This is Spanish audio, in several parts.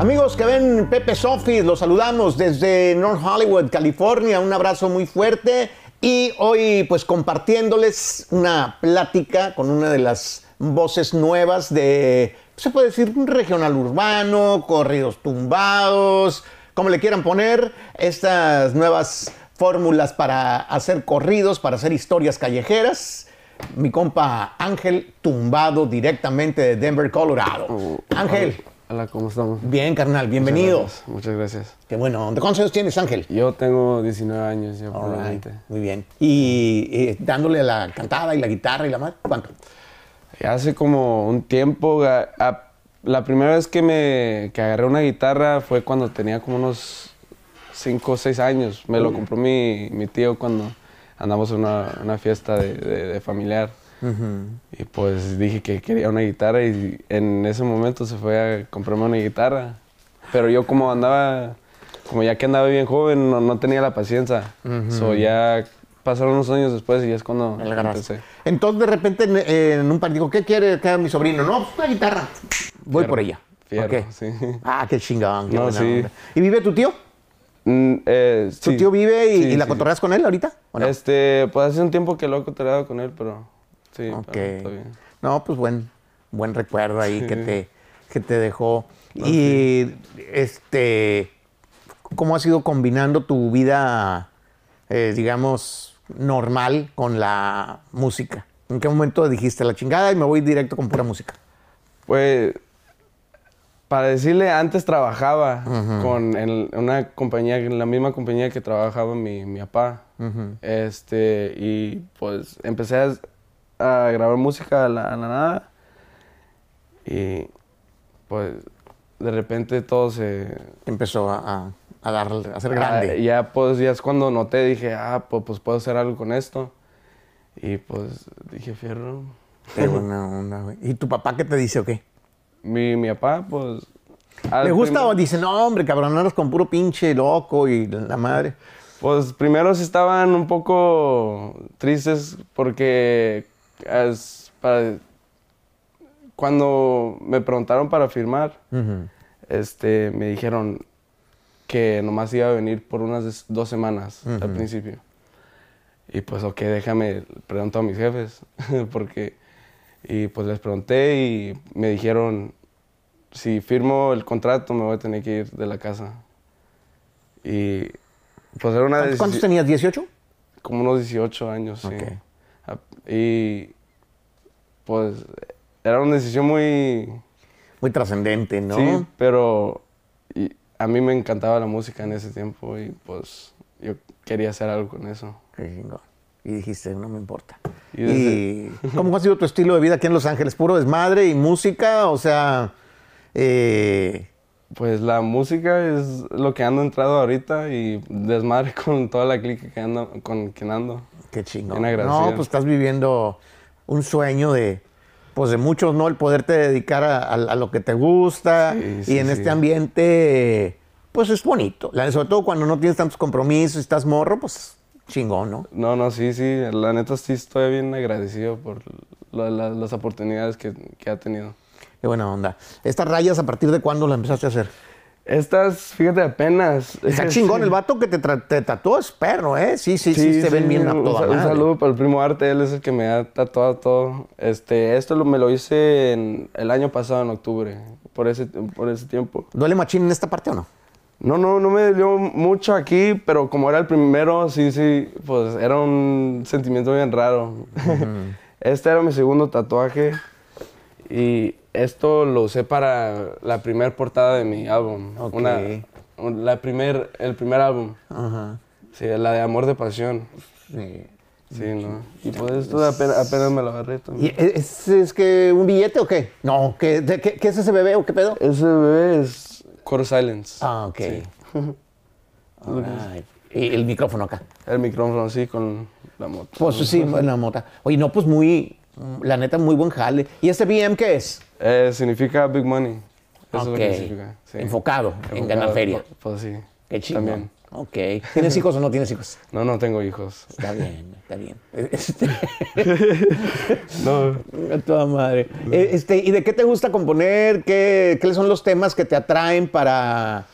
Amigos que ven Pepe Sofi, los saludamos desde North Hollywood, California. Un abrazo muy fuerte y hoy pues compartiéndoles una plática con una de las voces nuevas de, se puede decir, un regional urbano, corridos tumbados, como le quieran poner, estas nuevas fórmulas para hacer corridos, para hacer historias callejeras. Mi compa Ángel tumbado directamente de Denver, Colorado. Ángel. Hola, ¿cómo estamos? Bien, carnal, bienvenido. Muchas gracias. Muchas gracias. Qué bueno. ¿De cuántos años tienes, Ángel? Yo tengo 19 años ya, right, Muy bien. ¿Y, eh, dándole a la cantada y la guitarra y la madre? ¿Cuánto? Hace como un tiempo, a- a- la primera vez que me que agarré una guitarra fue cuando tenía como unos 5 o 6 años. Me lo compró mi, mi tío cuando andamos en una, una fiesta de, de- de familiar. Y pues dije que quería una guitarra y en ese momento se fue a comprarme una guitarra. Pero yo como andaba, como ya que andaba bien joven, no, no tenía la paciencia. So ya pasaron unos años después y es cuando empecé. Entonces, de repente, en, en un par digo, ¿qué quiere que haga mi sobrino? No, pues una guitarra. Voy Fierro. por ella. Fierro, Ok. sí. Ah, qué chingón. qué No, buena sí. onda. ¿Y vive tu tío? Mm, eh, ¿Tu sí. tío vive y, Sí, y la sí, cotorreas con él ahorita? ¿o no? Este, pues hace un tiempo que lo he cotorreado con él, pero sí, Ok. pero está bien. No, pues buen, buen recuerdo ahí que, te, que te dejó. y este, ¿cómo has ido combinando tu vida, eh, digamos, normal con la música? ¿En qué momento dijiste la chingada y me voy directo con pura música? Pues, para decirle, antes trabajaba con una compañía, en la misma compañía que trabajaba mi, mi papá. Este, y pues empecé a, a grabar música a la, a la nada. Y pues de repente todo se, Empezó a, a, a dar, a ser Ah, grande. ya pues ya es cuando noté, dije, ah, pues, pues puedo hacer algo con esto. Y pues dije, fierro. Qué buena onda, güey. ¿Y tu papá qué te dice o qué? Mi, mi papá, pues... ¿Le gusta o dice, no, hombre, cabrón, con puro pinche loco y la madre? Pues primero estaban un poco tristes porque es para- cuando me preguntaron para firmar, este, me dijeron que nomás iba a venir por unas dos semanas al principio. Y pues, ok, déjame, pregunto a mis jefes, porque, y pues les pregunté y me dijeron, si firmo el contrato me voy a tener que ir de la casa. Y pues era una ¿Cuántos, tenías? ¿18? como unos 18 años, sí. Y pues era una decisión muy... Muy trascendente, ¿no? Sí, pero y a mí me encantaba la música en ese tiempo y pues yo quería hacer algo con eso. Y dijiste, no me importa. Y ¿Y, cómo ha sido tu estilo de vida aquí en Los Ángeles? ¿Puro desmadre y música? O sea, eh, Pues la música es lo que ando entrado ahorita y desmadre con toda la clica que ando, con quien ando. Qué chingón. No, pues estás viviendo un sueño de, pues de muchos, ¿no? El poderte dedicar a, a- a lo que te gusta Sí, y en sí. este ambiente, pues es bonito. La- sobre todo cuando no tienes tantos compromisos, estás morro, pues chingón, ¿no? No, no, sí, sí, la neta sí estoy bien agradecido por la- la- las oportunidades que, que ha tenido. Qué buena onda. ¿Estas rayas a partir de cuándo las empezaste a hacer? Estas, fíjate, apenas. Está chingón, el vato que te, te tatuó es perro, ¿eh? Sí, sí, sí, se ven bien a un, toda un madre. saludo para el primo Arte, él es el que me ha tatuado todo. Este, esto lo- me lo hice en- el año pasado, en octubre, por ese, por ese tiempo. ¿Duele machín en esta parte o no? No, no, no me dolió mucho aquí, pero como era el primero, sí, sí, pues era un sentimiento bien raro. este era mi segundo tatuaje y esto lo usé para la primera portada de mi álbum. Ok. Una, un- la primer, el primer álbum. Ajá. Sí, la de Amor de Pasión. Sí. Sí, ¿no? Y pues esto apenas, apenas me lo agarré ¿Y también. es, es que un billete o qué? No, ¿qué, de- qué, qué es ese bebé o qué pedo? Ese bebé es Core Silence. Ah, ok. Sí. Y el micrófono acá. El micrófono así con la moto. Pues sí, la mota. Oye, no, pues muy, la neta, muy buen jale. ¿Y este BM qué es? Eh, significa Big Money. Eso es lo Ok. que significa. sí. Enfocado en ganar feria. pu- Pues sí. Qué chingón. También. Ok. ¿Tienes hijos o no tienes hijos? No, no tengo hijos. Está bien, está bien. Este, No. a toda madre. Eh, Este, ¿Y de qué te gusta componer? ¿Qué, ¿Cuáles son los temas que te atraen para,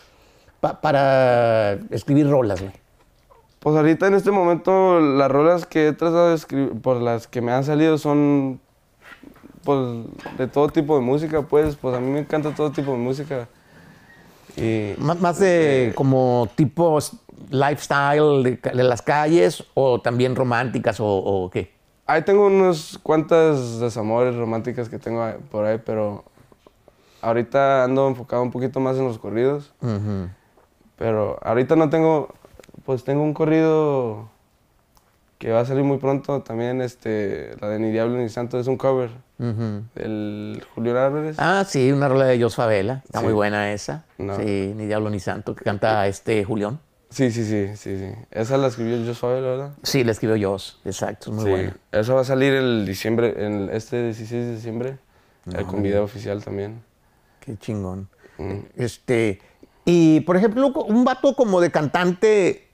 pa- para escribir rolas, güey? Pues ahorita en este momento las rolas que he tratado de escribir, por las que me han salido son pues de todo tipo de música, pues, pues a mí me encanta todo tipo de música. Y Más, más de como tipo lifestyle de, de las calles o también románticas o, o qué? ahí tengo unos cuantas desamores románticas que tengo por ahí, pero ahorita ando enfocado un poquito más en los corridos. Pero ahorita no tengo, pues tengo un corrido que va a salir muy pronto también, este, la de Ni Diablo ni Santo, es un cover Ujú. del Julio Álvarez. Ah, sí, una rola de Jos Favela. Está Sí. muy buena esa. No. Sí, ni diablo ni santo, que canta este Julián. Sí, sí, sí, sí, sí. Esa la escribió Josh Favela, ¿verdad? Sí, la escribió Jos, exacto, es muy sí. buena. Esa va a salir el diciembre, el, este 16 de diciembre, el con video oficial también. Qué chingón. Mm. Este, y por ejemplo, un vato como de cantante,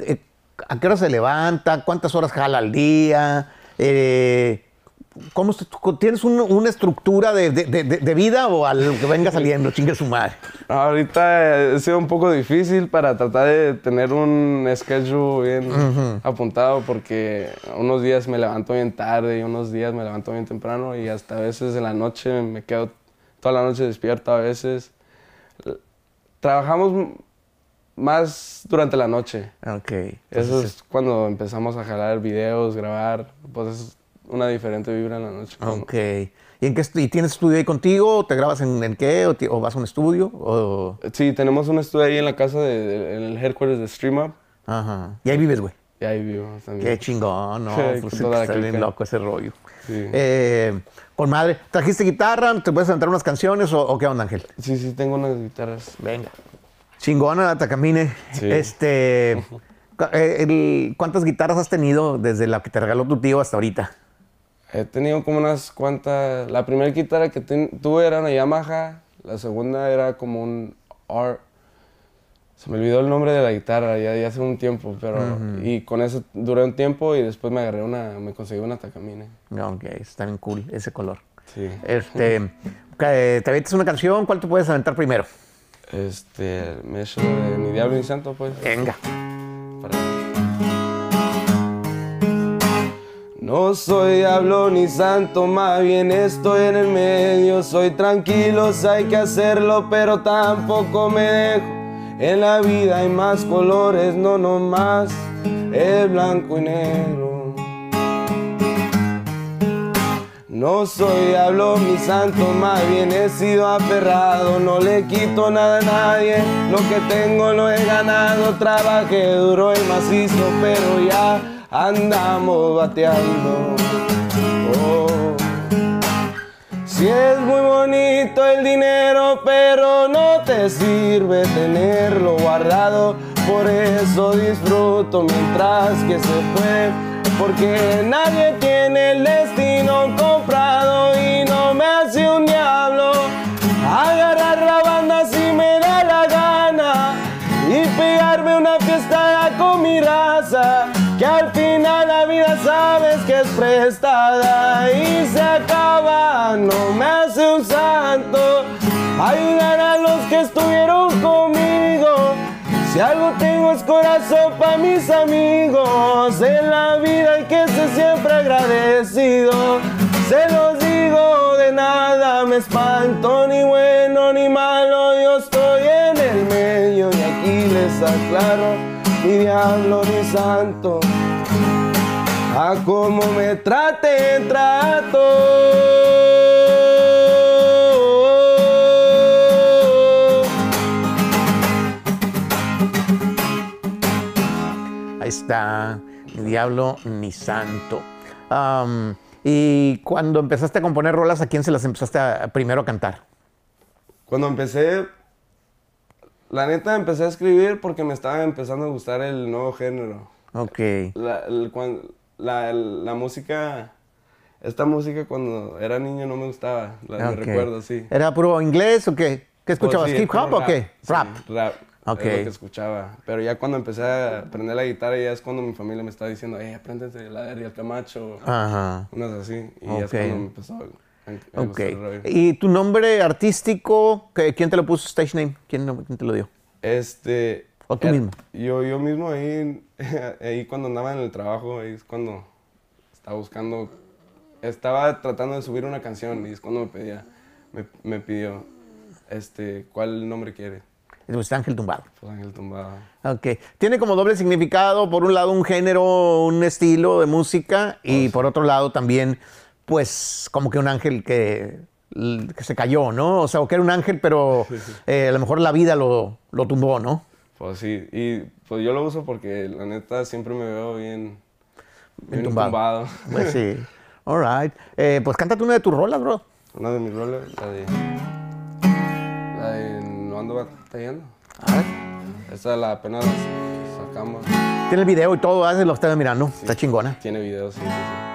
eh, ¿a qué hora se levanta? ¿Cuántas horas jala al día? Eh, ¿Cómo ¿Tienes un- una estructura de, de- de- de vida o al que venga saliendo, chingue su madre? Ahorita ha sido un poco difícil para tratar de tener un schedule bien apuntado porque unos días me levanto bien tarde y unos días me levanto bien temprano y hasta a veces en la noche me quedo toda la noche despierto a veces. Trabajamos más durante la noche. Ok. Eso es cuando empezamos a jalar videos, grabar, pues es una diferente vibra en la noche. cuando- Ok. ¿Y, en qué y tienes estudio ahí contigo? ¿O ¿Te grabas en, en qué? ¿O, vas a un estudio? O... Sí, tenemos un estudio ahí en la casa, de, de- en el headquarters de StreamUp Ajá. Y ahí vives, güey. y ahí vivo también. Qué chingón, ¿no? Pues la está bien loco ese rollo. Sí. Eh, con madre, ¿trajiste guitarra? ¿Te puedes cantar unas canciones o, o qué onda, Ángel? Sí, sí, tengo unas guitarras. Venga. Chingona la Tacamine. Sí. Este, eh, el- ¿Cuántas guitarras has tenido desde la que te regaló tu tío hasta ahorita? He tenido como unas cuantas. La primera guitarra que ten- tuve era una Yamaha. La segunda era como un R. Se me olvidó el nombre de la guitarra ya, ya hace un tiempo, pero. Y con eso duré un tiempo y después me agarré una. Me conseguí una Takamine. Ok, está bien cool ese color. Sí. Este, eh, ¿Te avientas una canción? ¿Cuál te puedes aventar primero? Este. Me he hecho de Ni Diablo ni Santo, pues. Venga. No soy diablo ni santo, más bien estoy en el medio. Soy tranquilo, si hay que hacerlo, pero tampoco me dejo. En la vida hay más colores, no nomás el blanco y negro. No soy diablo ni santo, más bien he sido aferrado. No le quito nada a nadie, lo que tengo lo he ganado. Trabajé duro el macizo, pero ya andamos bateando. Oh. Si es muy bonito el dinero, pero no te sirve tenerlo guardado. Por eso disfruto mientras que se puede. Porque nadie tiene el destino comprado es prestada y se acaba, no me hace un santo. Ayudar a los que estuvieron conmigo. Si algo tengo es corazón para mis amigos. En la vida hay que ser siempre agradecido. Se los digo, de nada me espanto, ni bueno ni malo. Yo estoy en el medio y aquí les aclaro, ni diablo ni santo. A como me trate, trato. Ahí está, ni diablo ni santo. Y cuando empezaste a componer rolas, ¿a quién se las empezaste a, primero a cantar? Cuando empecé, la neta empecé a escribir porque me estaba empezando a gustar el nuevo género. Ok. La, el- la- la música, esta música cuando era niño no me gustaba, la, recuerdo, sí. ¿Era puro inglés o qué? ¿Qué escuchabas? Pues sí, ¿Hip hop o qué? sí, Rap. rap. Ok. Es lo que escuchaba. Pero ya cuando empecé a aprender la guitarra, ya es cuando mi familia me estaba diciendo, eh, apréndete la de Ariel Camacho. Ajá. Unas así. Y ya es cuando me empezó a, a- gustar el rollo. ¿Y tu nombre artístico, quién te lo puso, stage name? ¿Quién, quién te lo dio? Este. ¿O tú era- mismo? Yo, yo mismo ahí, ahí cuando andaba en el trabajo, ahí es cuando estaba buscando. Estaba tratando de subir una canción y es cuando me pedía, me, me pidió, este, ¿cuál nombre quiere? Pusiste Ángel Tumbado. Pues Ángel Tumbado. Ok. Tiene como doble significado, por un lado un género, un estilo de música y por otro lado también, pues, como que un ángel que, que se cayó, ¿no? O sea, o que era un ángel, pero eh, a lo mejor la vida lo, lo tumbó, ¿no? Pues sí, y pues yo lo uso porque la neta siempre me veo bien, bien tumbado. tumbado. Pues sí. All right. Eh, pues cántate una de tus rolas, bro. Una de mis roles, la de. La de No ando batallando. A ver. Esa la apenas sacamos. Tiene el video y todo, hace lo estaba mirando. Está chingona. Tiene videos, sí, sí, sí.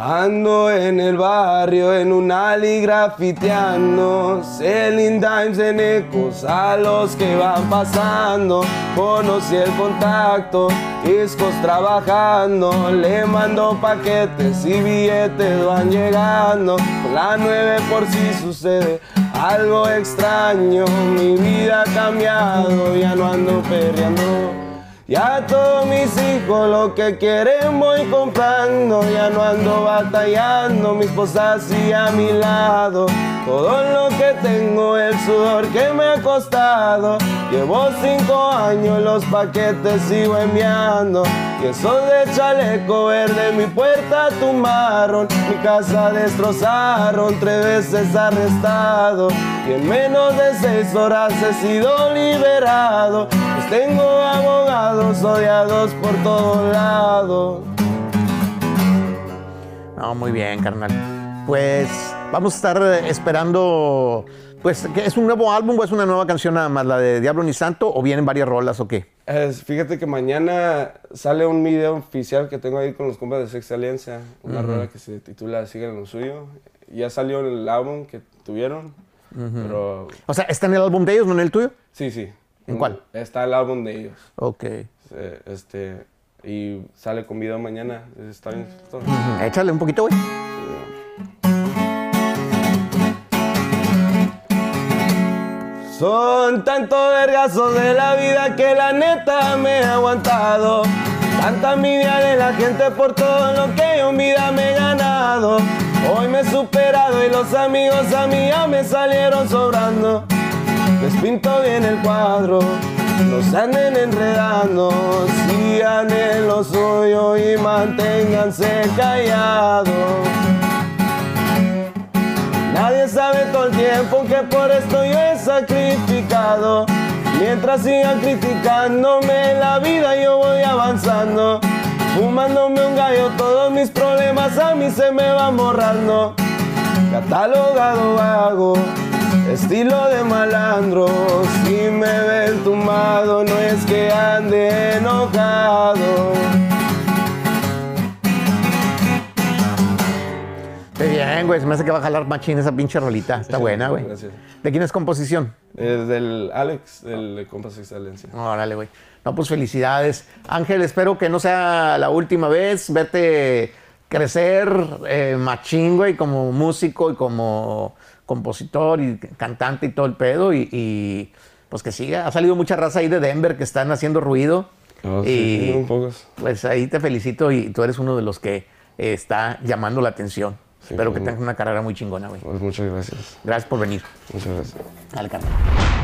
Ando en el barrio en un alley grafiteando, selling dimes en ecos a los que van pasando. Conocí el contacto, discos trabajando, le mando paquetes y billetes van llegando. Con la nueve por si sucede algo extraño, mi vida ha cambiado, ya no ando perreando. Ya todos mis hijos lo que quieren voy comprando, ya no ando batallando, mi esposa así a mi lado. Todo lo que tengo, el sudor que me ha costado. Llevo cinco años, los paquetes sigo enviando. Y esos de chaleco verde mi puerta tumbaron, mi casa destrozaron, tres veces arrestado. Y en menos de seis horas he sido liberado. Tengo abogados odiados por todos lados. No, muy bien, carnal. Pues vamos a estar eh, esperando. Pues, ¿qué, ¿es un nuevo álbum o es una nueva canción nada más? ¿La de Diablo ni Santo o vienen varias rolas o qué? Es- fíjate que mañana sale un video oficial que tengo ahí con los compas de Sexta Alianza, una rola que se titula Sigan lo suyo. Ya salió el álbum que tuvieron, pero O sea, ¿está en el álbum de ellos, no en el tuyo? sí, sí. ¿En cuál? Está el álbum de ellos. Ok. Este, y sale con video mañana. Está bien. Ujú, Échale un poquito, güey. Son tantos vergazos de la vida que la neta me he aguantado. Tanta envidia de la gente por todo lo que yo en vida me he ganado. Hoy me he superado y los amigos a mí ya me salieron sobrando. Les pinto bien el cuadro, no se anden enredando. Sigan en lo suyo y manténganse callados. Nadie sabe todo el tiempo que por esto yo he sacrificado. Mientras sigan criticándome la vida yo voy avanzando. Fumándome un gallo, todos mis problemas a mí se me van borrando. Catalogado vago, estilo de malandro. Si me ven tumbado, no es que ande enojado. Qué bien, güey. Se me hace que va a jalar machín esa pinche rolita. Está buena, güey. Gracias. ¿De quién es composición? Es del Alex, del Compas Excelencia. Órale, güey. No, pues felicidades. Ángel, espero que no sea la última vez verte crecer eh, machín, güey, como músico y como compositor y cantante y todo el pedo. Y, y, pues que siga. Ha salido mucha raza ahí de Denver que están haciendo ruido. Oh, sí, y un pocos. pues ahí te felicito y tú eres uno de los que eh, está llamando la atención. Sí, espero que tengas una carrera muy chingona, güey. Pues muchas gracias. Gracias por venir. Muchas gracias. Dale, carnal.